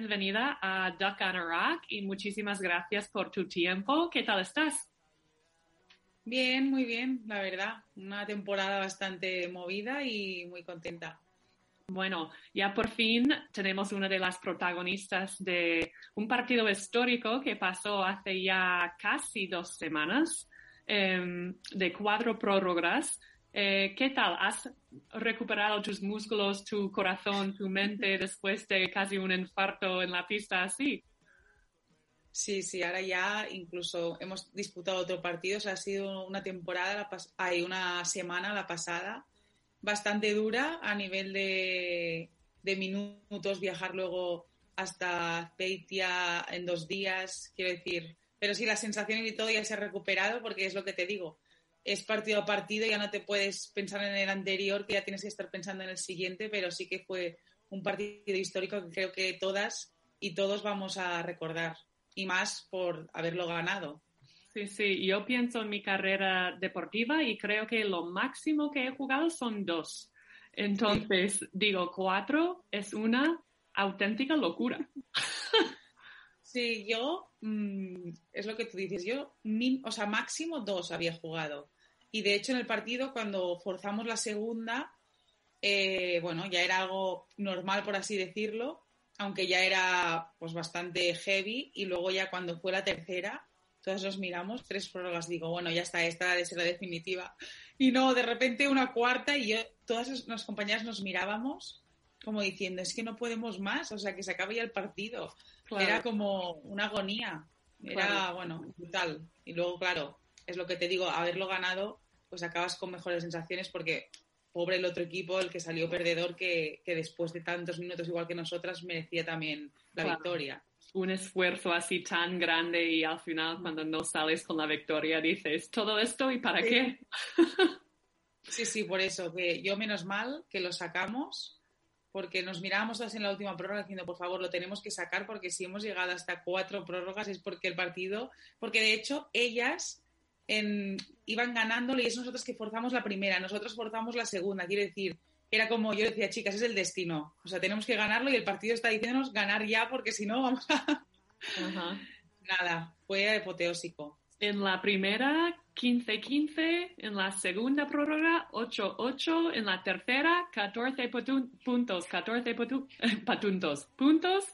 bienvenida a Duck Anorak y muchísimas gracias por tu tiempo. ¿Qué tal estás? Bien, muy bien, la verdad. Una temporada bastante movida y muy contenta. Bueno, ya por fin tenemos una de las protagonistas de un partido histórico que pasó hace ya casi dos semanas, em, de cuatro prórrogas. Eh, ¿Qué tal? ¿Has recuperado tus músculos, tu corazón, tu mente después de casi un infarto en la pista así? Sí, sí, ahora ya incluso hemos disputado otro partido. O ha sido una temporada, hay una semana la pasada bastante dura a nivel de, de minutos, viajar luego hasta Peitia en dos días, quiero decir. Pero sí, las sensaciones y todo ya se ha recuperado porque es lo que te digo. Es partido a partido, ya no te puedes pensar en el anterior, que ya tienes que estar pensando en el siguiente, pero sí que fue un partido histórico que creo que todas y todos vamos a recordar. Y más por haberlo ganado. Sí, sí, yo pienso en mi carrera deportiva y creo que lo máximo que he jugado son dos. Entonces, digo, cuatro es una auténtica locura. Sí, yo, mm, es lo que tú dices, yo, o sea, máximo dos había jugado. Y de hecho en el partido, cuando forzamos la segunda, eh, bueno, ya era algo normal, por así decirlo, aunque ya era pues bastante heavy. Y luego ya cuando fue la tercera, todas nos miramos, tres prórrogas, digo, bueno, ya está, esta es la definitiva. Y no, de repente una cuarta y yo, todas las compañeras nos mirábamos como diciendo, es que no podemos más, o sea, que se acaba ya el partido. Era como una agonía, era, bueno, brutal. Y luego, claro, es lo que te digo, haberlo ganado, pues acabas con mejores sensaciones porque pobre el otro equipo, el que salió perdedor, que, que después de tantos minutos igual que nosotras merecía también la victoria. Un esfuerzo así tan grande y al final cuando no sales con la victoria dices, todo esto y para qué. Sí, sí, por eso, que yo menos mal que lo sacamos, porque nos mirábamos todas en la última prórroga diciendo, por favor, lo tenemos que sacar, porque si hemos llegado hasta cuatro prórrogas es porque el partido, porque de hecho ellas en, iban ganándolo y es nosotros que forzamos la primera, nosotros forzamos la segunda, quiere decir, era como yo decía, chicas, es el destino. O sea, tenemos que ganarlo y el partido está diciéndonos ganar ya porque si no vamos a... Nada, fue apoteósico. En la primera, 15-15, en la segunda prórroga, 8-8, en la tercera, 14 puntos, 14 patuntos, puntos,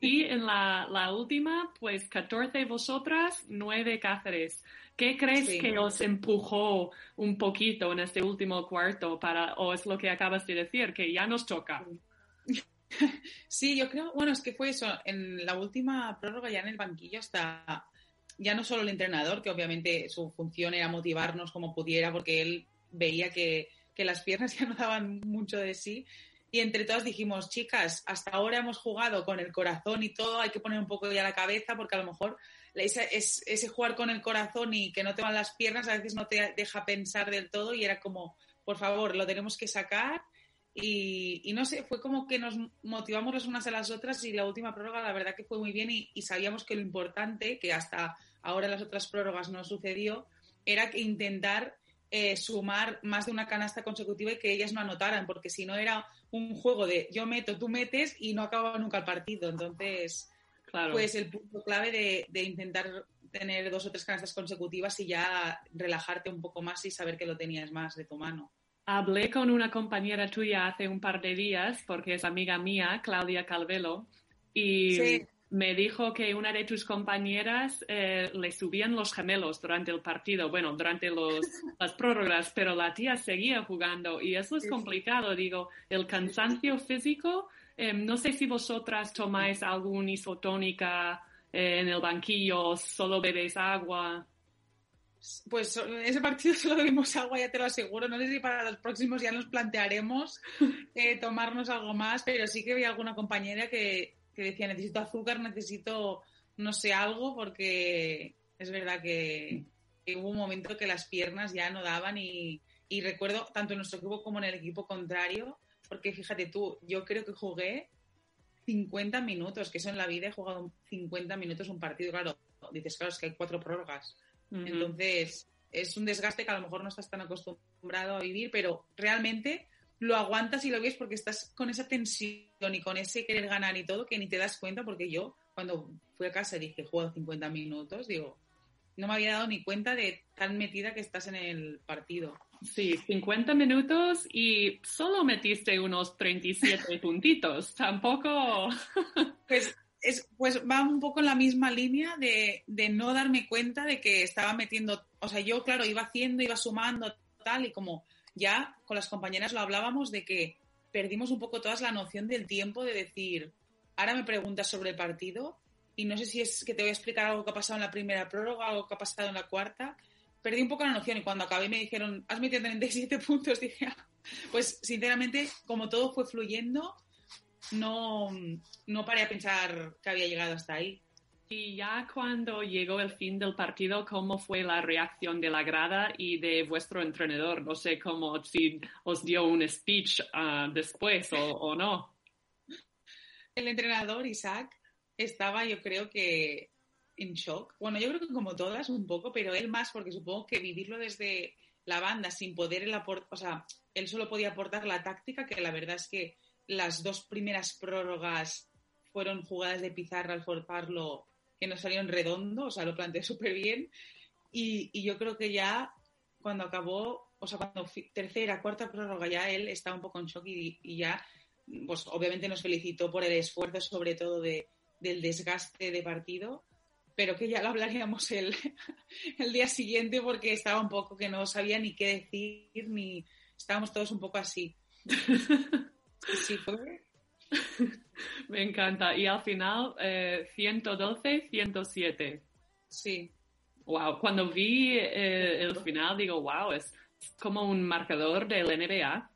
y en la, la, última, pues 14 vosotras, 9 Cáceres. ¿Qué crees que os empujó un poquito en este último cuarto para, o es lo que acabas de decir, que ya nos toca? Sí, yo creo, bueno, es que fue eso, en la última prórroga ya en el banquillo está ya no solo el entrenador, que obviamente su función era motivarnos como pudiera, porque él veía que, que las piernas ya no daban mucho de sí, y entre todas dijimos, chicas, hasta ahora hemos jugado con el corazón y todo, hay que poner un poco ya la cabeza porque a lo mejor ese, ese jugar con el corazón y que no te van las piernas a veces no te deja pensar del todo y era como, por favor, lo tenemos que sacar y, y no sé, fue como que nos motivamos las unas a las otras y la última prórroga la verdad que fue muy bien y, y sabíamos que lo importante, que hasta ahora en las otras prórrogas no sucedió, era que intentar eh, sumar más de una canasta consecutiva y que ellas no anotaran, porque si no era un juego de yo meto, tú metes y no acababa nunca el partido. Entonces, claro. pues el punto clave de, de, intentar tener dos o tres canastas consecutivas y ya relajarte un poco más y saber que lo tenías más de tu mano. Hablé con una compañera tuya hace un par de días, porque es amiga mía, Claudia Calvelo, y sí me dijo que una de tus compañeras eh, le subían los gemelos durante el partido, bueno, durante los, las prórrogas, pero la tía seguía jugando y eso es complicado, digo, el cansancio físico, eh, no sé si vosotras tomáis algún isotónica eh, en el banquillo, solo bebéis agua. Pues ese partido solo bebimos agua, ya te lo aseguro. No sé si para los próximos ya nos plantearemos eh, tomarnos algo más, pero sí que había alguna compañera que que decía, necesito azúcar, necesito, no sé, algo, porque es verdad que, hubo un momento que las piernas ya no daban y, y recuerdo tanto en nuestro equipo como en el equipo contrario, porque fíjate tú, yo creo que jugué 50 minutos, que eso en la vida he jugado 50 minutos un partido, claro, dices, claro, es que hay cuatro prórrogas. Entonces, es un desgaste que a lo mejor no estás tan acostumbrado a vivir, pero realmente lo aguantas y lo ves porque estás con esa tensión y con ese querer ganar y todo que ni te das cuenta porque yo cuando fui a casa dije juego 50 minutos, digo, no me había dado ni cuenta de tan metida que estás en el partido. Sí, 50 minutos y solo metiste unos 37 puntitos, tampoco... pues, es, pues va un poco en la misma línea de, de no darme cuenta de que estaba metiendo, o sea, yo claro, iba haciendo, iba sumando tal y como ya con las compañeras lo hablábamos de que perdimos un poco todas la noción del tiempo de decir, ahora me preguntas sobre el partido y no sé si es que te voy a explicar algo que ha pasado en la primera prórroga, algo que ha pasado en la cuarta. Perdí un poco la noción y cuando acabé me dijeron, has metido 37 puntos, dije, ah". pues sinceramente, como todo fue fluyendo, no, no paré a pensar que había llegado hasta ahí. Y ya cuando llegó el fin del partido, ¿cómo fue la reacción de la grada y de vuestro entrenador? No sé cómo, si os dio un speech ah, después o, o, no. El entrenador, Isaac, estaba yo creo que en shock. Bueno, yo creo que como todas un poco, pero él más porque supongo que vivirlo desde la banda sin poder el aportar, o sea, él solo podía aportar la táctica, que la verdad es que las dos primeras prórrogas fueron jugadas de pizarra al forparlo que nos salieron redondo, o sea, lo planteé súper bien. Y, yo creo que ya cuando acabó, o sea, cuando tercera, cuarta prórroga, ya él estaba un poco en shock y, ya, pues obviamente nos felicitó por el esfuerzo, sobre todo de, del desgaste de partido, pero que ya lo hablaríamos el, el día siguiente porque estaba un poco que no sabía ni qué decir, ni estábamos todos un poco así. Sí. Me encanta. Y al final, 112, eh, 107. Sí. Wow. Cuando vi eh, el final, digo, wow, es como un marcador del NBA.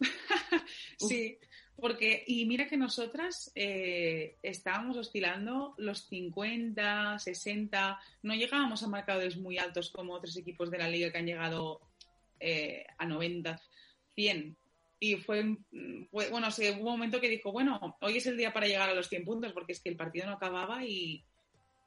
sí, porque, y mira que nosotras eh, estábamos oscilando los 50, 60, no llegábamos a marcadores muy altos como otros equipos de la liga que han llegado a 90, 100 y fue, bueno, un momento que dijo, bueno, hoy es el día para llegar a los 100 puntos porque es que el partido no acababa y,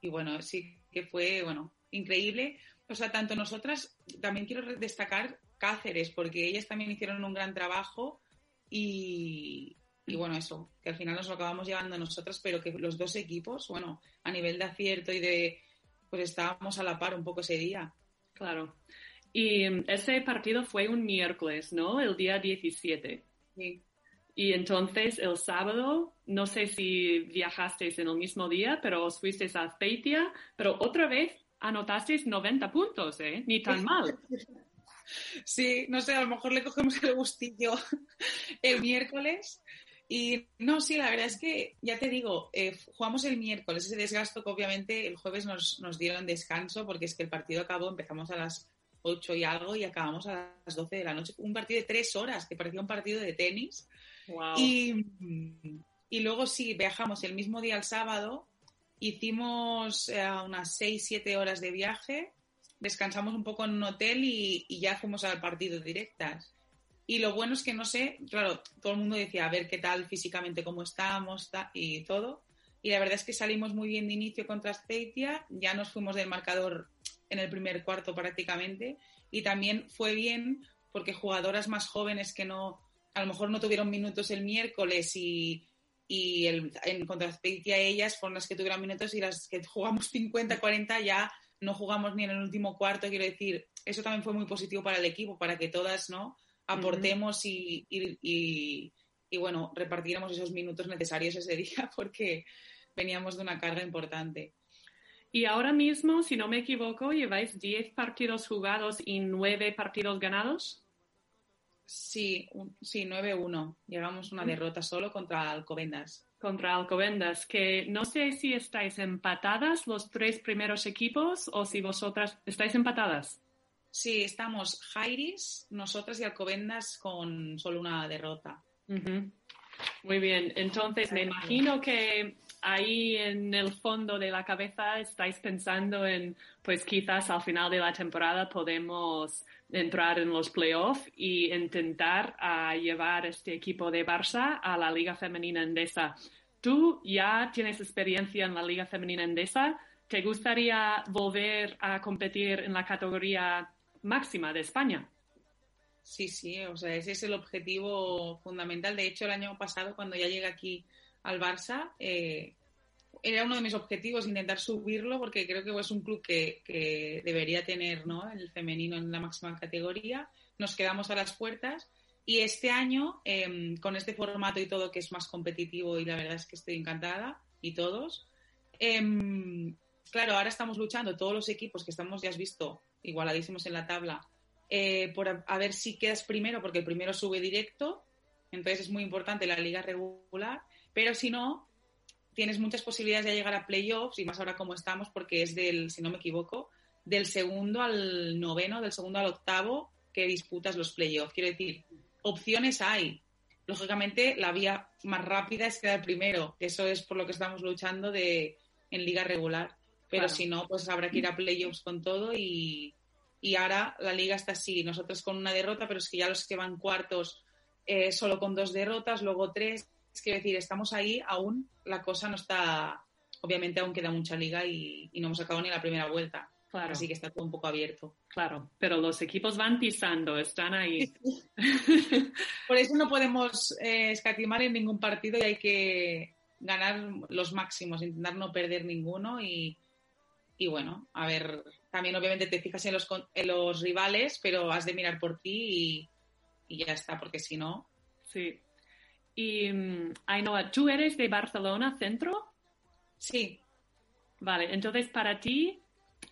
y bueno, sí que fue, bueno, increíble. O sea, tanto nosotras, también quiero destacar Cáceres porque ellas también hicieron un gran trabajo y, y bueno, eso, que al final nos lo acabamos llevando nosotras, pero que los dos equipos, bueno, a nivel de acierto y de, pues estábamos a la par un poco ese día. Claro. Y ese partido fue un miércoles, ¿no? El día 17. Sí. Y entonces el sábado, no sé si viajasteis en el mismo día, pero os fuisteis a Azpeitia, pero otra vez anotasteis 90 puntos, ¿eh? Ni tan mal. Sí, no sé, a lo mejor le cogemos el gustillo el miércoles. Y no, sí, la verdad es que, ya te digo, eh, jugamos el miércoles, ese desgasto que obviamente el jueves nos, nos dieron descanso porque es que el partido acabó, empezamos a las 8 y algo y acabamos a las 12 de la noche. Un partido de tres horas, que parecía un partido de tenis. Y, y, luego sí, viajamos el mismo día el sábado, hicimos eh, unas 6, 7 horas de viaje, descansamos un poco en un hotel y, y, ya fuimos al partido directas. Y lo bueno es que no sé, claro, todo el mundo decía a ver qué tal físicamente, cómo estábamos y todo. Y la verdad es que salimos muy bien de inicio contra Speitia, ya nos fuimos del marcador en el primer cuarto prácticamente. Y también fue bien porque jugadoras más jóvenes que no, a lo mejor no tuvieron minutos el miércoles y, y el, en contraspecto a ellas fueron las que tuvieron minutos y las que jugamos 50, 40 ya no jugamos ni en el último cuarto. Quiero decir, eso también fue muy positivo para el equipo, para que todas no aportemos y, y, y, bueno, repartiéramos esos minutos necesarios ese día porque veníamos de una carga importante. Y ahora mismo, si no me equivoco, lleváis 10 partidos jugados y 9 partidos ganados. Sí, sí, 9-1. Llevamos una mm. derrota solo contra Alcobendas. Contra Alcobendas, que no sé si estáis empatadas los tres primeros equipos o si vosotras estáis empatadas. Sí, estamos Jairis, nosotras y Alcobendas con solo una derrota. Muy bien, entonces me imagino que ahí en el fondo de la cabeza estáis pensando en, pues quizás al final de la temporada podemos entrar en los playoffs y intentar uh, llevar este equipo de Barça a la Liga Femenina Endesa. Tú ya tienes experiencia en la Liga Femenina Endesa. ¿Te gustaría volver a competir en la categoría máxima de España? Sí, sí, o sea, ese es el objetivo fundamental. De hecho, el año pasado, cuando ya llegué aquí al Barça, eh, era uno de mis objetivos intentar subirlo porque creo que es un club que, debería tener ¿no? el femenino en la máxima categoría. Nos quedamos a las puertas y este año, em, con este formato y todo que es más competitivo y la verdad es que estoy encantada y todos, em, claro, ahora estamos luchando todos los equipos que estamos, ya has visto, igualadísimos en la tabla, eh, por a, ver si quedas primero porque el primero sube directo, entonces es muy importante la liga regular, pero si no, tienes muchas posibilidades de llegar a playoffs y más ahora como estamos porque es del, si no me equivoco, del segundo al noveno, del segundo al octavo que disputas los playoffs. Quiero decir, opciones hay. Lógicamente, la vía más rápida es quedar primero. Eso es por lo que estamos luchando de, en liga regular. Pero si no, pues habrá que ir a playoffs con todo y, y, ahora la liga está así. Nosotros con una derrota, pero es que ya los que van cuartos eh, solo con dos derrotas, luego tres. Es que decir, estamos ahí aún, la cosa no está, obviamente aún queda mucha liga y, no hemos acabado ni la primera vuelta. Claro. Así que está todo un poco abierto. Claro, pero los equipos van pisando, están ahí. Por eso no podemos eh, escatimar en ningún partido y hay que ganar los máximos, intentar no perder ninguno y, y bueno, a ver, también obviamente te fijas en los, en los rivales, pero has de mirar por ti y, y ya está, porque si no... Sí, y, mm, Ainhoa, ¿tú eres de Barcelona Centro? Sí. Vale, entonces para ti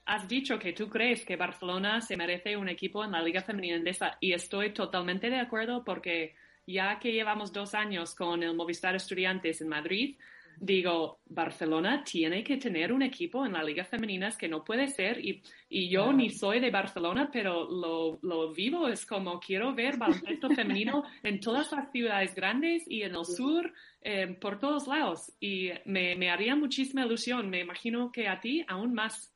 has dicho que tú crees que Barcelona se merece un equipo en la Liga Femenina Endesa y estoy totalmente de acuerdo porque ya que llevamos dos años con el Movistar Estudiantes en Madrid, digo, Barcelona tiene que tener un equipo en la Liga Femenina, es que no puede ser, y, yo ni soy de Barcelona, pero lo, vivo, es como quiero ver baloncesto femenino en todas las ciudades grandes y en el sur, eh, por todos lados, y me, haría muchísima ilusión, me imagino que a ti aún más.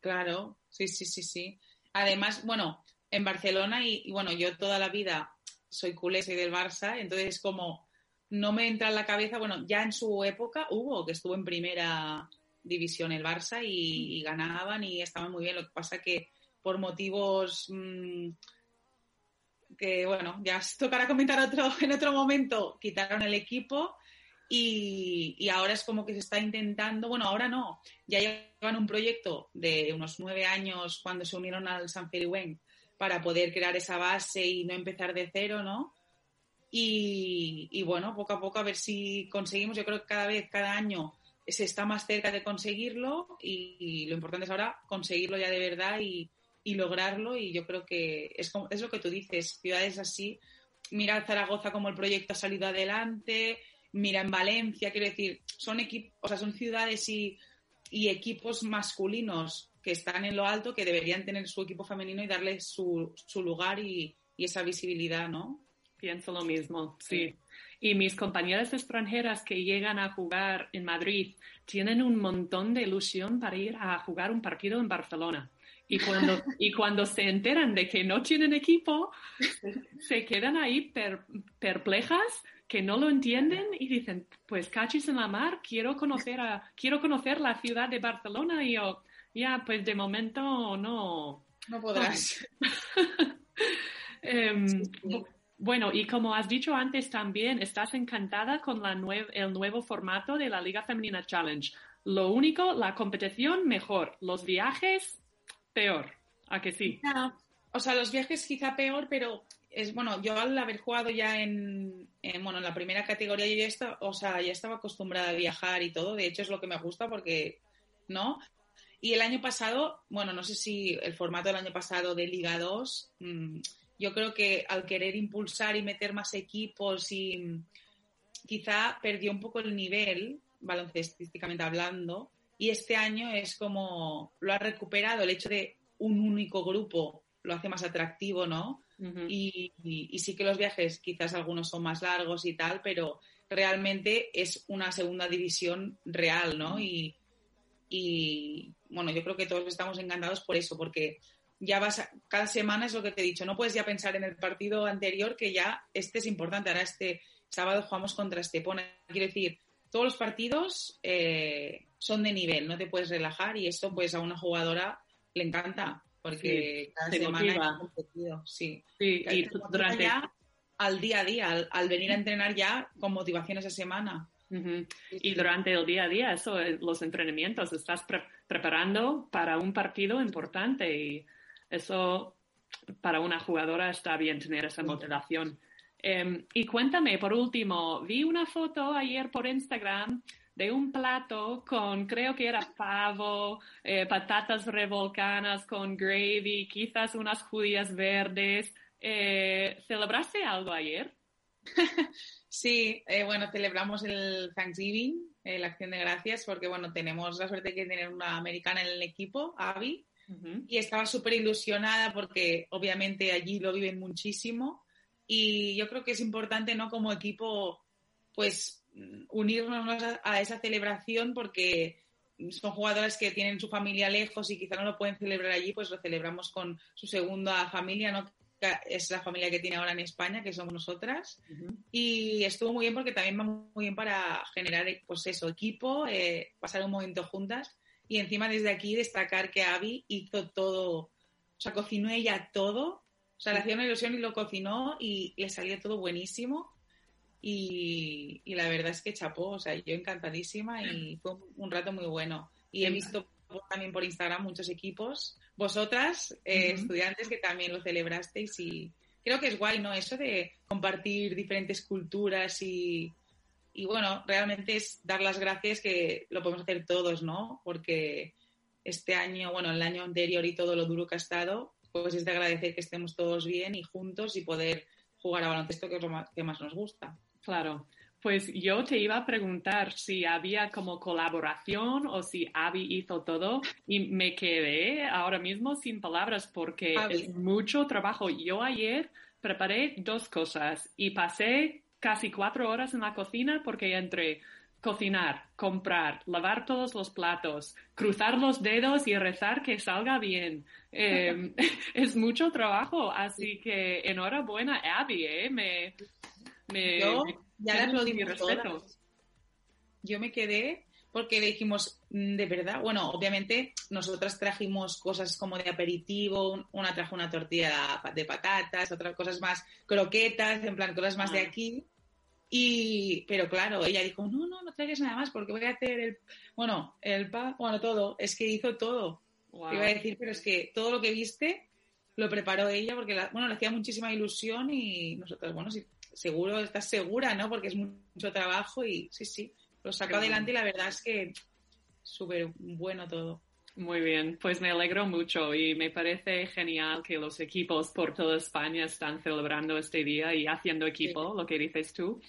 Claro, sí, sí, sí, sí. Además, bueno, en Barcelona y, y bueno, yo toda la vida soy culé, soy del Barça, entonces como no me entra en la cabeza, bueno, ya en su época hubo, que estuvo en primera división el Barça y, ganaban y estaban muy bien. Lo que pasa que por motivos mm, que, bueno, ya tocará comentar otro, en otro momento, quitaron el equipo y, ahora es como que se está intentando, bueno, ahora no, ya llevan un proyecto de unos nueve años cuando se unieron al San Feliuen para poder crear esa base y no empezar de cero, ¿no? Y, bueno, poco a poco a ver si conseguimos. Yo creo que cada vez, cada año se está más cerca de conseguirlo y, lo importante es ahora conseguirlo ya de verdad y, lograrlo. Y yo creo que es, lo que tú dices, ciudades así. Mira Zaragoza como el proyecto ha salido adelante, mira en Valencia, quiero decir, son equipos, o sea, son ciudades y, equipos masculinos que están en lo alto que deberían tener su equipo femenino y darle su, su lugar y, y esa visibilidad, ¿no? Pienso lo mismo, sí. Y mis compañeras extranjeras que llegan a jugar en Madrid tienen un montón de ilusión para ir a jugar un partido en Barcelona. Y cuando, y cuando se enteran de que no tienen equipo, se, quedan ahí perplejas, que no lo entienden y dicen, pues cachis en la mar, quiero conocer, a, quiero conocer la ciudad de Barcelona. Y yo, ya, pues de momento no. No podrás. Em, bueno, y como has dicho antes también, estás encantada con el nuevo formato de la Liga Femenina Challenge. Lo único, la competición mejor, los viajes peor. ¿A que sí? o sea, los viajes quizá peor, pero es bueno, yo al haber jugado ya en, bueno, en la primera categoría yo ya estaba, o sea, ya estaba acostumbrada a viajar y todo, de hecho es lo que me gusta porque ¿no? Y el año pasado, bueno, no sé si el formato del año pasado de Liga 2 yo creo que al querer impulsar y meter más equipos y quizá perdió un poco el nivel, baloncestísticamente hablando, y este año es como lo ha recuperado el hecho de un único grupo lo hace más atractivo, ¿no? y, sí que los viajes quizás algunos son más largos y tal, pero realmente es una segunda división real, ¿no? y, y bueno, yo creo que todos estamos encantados por eso, porque ya vas, cada semana es lo que te he dicho, no puedes ya pensar en el partido anterior que ya este es importante, ahora este sábado jugamos contra Estepona, quiero decir, todos los partidos eh, son de nivel, no te puedes relajar y esto pues a una jugadora le encanta porque cada semana competido, sí. Sí, y durante... al día a día, al, venir a entrenar ya con motivación esa semana. Y durante el día a día, eso, los entrenamientos, estás preparando para un partido importante y eso para una jugadora está bien tener esa motivación. Em, y cuéntame, por último, vi una foto ayer por Instagram de un plato con, creo que era pavo, eh, patatas revolcanas con gravy, quizás unas judías verdes. Eh, ¿Celebraste algo ayer? sí, eh, bueno, celebramos el Thanksgiving, la acción de gracias, porque bueno, tenemos la suerte de tener una americana en el equipo, Abby, y estaba súper ilusionada porque obviamente allí lo viven muchísimo y yo creo que es importante, ¿no? Como equipo, pues unirnos a, esa celebración porque son jugadores que tienen su familia lejos y quizá no lo pueden celebrar allí, pues lo celebramos con su segunda familia, ¿no? es la familia que tiene ahora en España, que somos nosotras. Y estuvo muy bien porque también va muy bien para generar, pues eso, equipo, eh, pasar un momento juntas. Y encima desde aquí destacar que Abby hizo todo, o sea, cocinó ella todo. O sea, le hacía una ilusión y lo cocinó y le salió todo buenísimo. Y, la verdad es que chapó, o sea, yo encantadísima y fue un, rato muy bueno. Y he visto también por Instagram muchos equipos, vosotras, eh, estudiantes, que también lo celebrasteis y creo que es guay, ¿no? Eso de compartir diferentes culturas y, y bueno, realmente es dar las gracias que lo podemos hacer todos, ¿no? Porque este año, bueno, el año anterior y todo lo duro que ha estado, pues es de agradecer que estemos todos bien y juntos y poder jugar a baloncesto, que es lo que más nos gusta. Claro. Pues yo te iba a preguntar si había como colaboración o si Abby hizo todo y me quedé ahora mismo sin palabras porque es mucho trabajo. Yo ayer preparé dos cosas y pasé casi cuatro horas en la cocina porque entre cocinar, comprar, lavar todos los platos, cruzar los dedos y rezar que salga bien. Em, es mucho trabajo, así que enhorabuena, Abby, ¿eh? Me, yo ya le. Yo me quedé porque dijimos, mm, de verdad, bueno, obviamente nosotras trajimos cosas como de aperitivo, una trajo una tortilla de patatas, otras cosas más croquetas, en plan cosas más de ah. aquí. Y, pero claro, ella dijo, no, no, no traigas nada más porque voy a hacer el, bueno, el pan, bueno, todo, es que hizo todo. Iba a decir, pero es que todo lo que viste lo preparó ella porque, bueno, le hacía muchísima ilusión y nosotros, bueno, sí, seguro, estás segura, ¿no? Porque es mucho trabajo y sí, sí, lo saco adelante y la verdad es que súper bueno todo. Muy bien, pues me alegro mucho y me parece genial que los equipos por toda España están celebrando este día y haciendo equipo, lo que dices tú.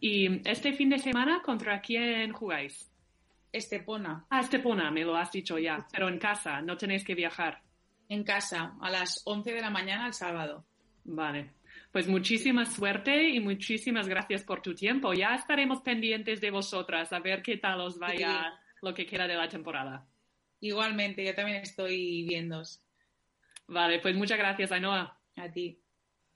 Y este fin de semana, ¿contra quién jugáis? Estepona. Ah, Estepona, me lo has dicho ya, pero en casa, no tenéis que viajar. En casa, a las 11 de la mañana el sábado. Vale, pues muchísima suerte y muchísimas gracias por tu tiempo. Ya estaremos pendientes de vosotras a ver qué tal os vaya lo que queda de la temporada. Igualmente, yo también estoy viendo. Vale, pues muchas gracias, Ainhoa. A ti.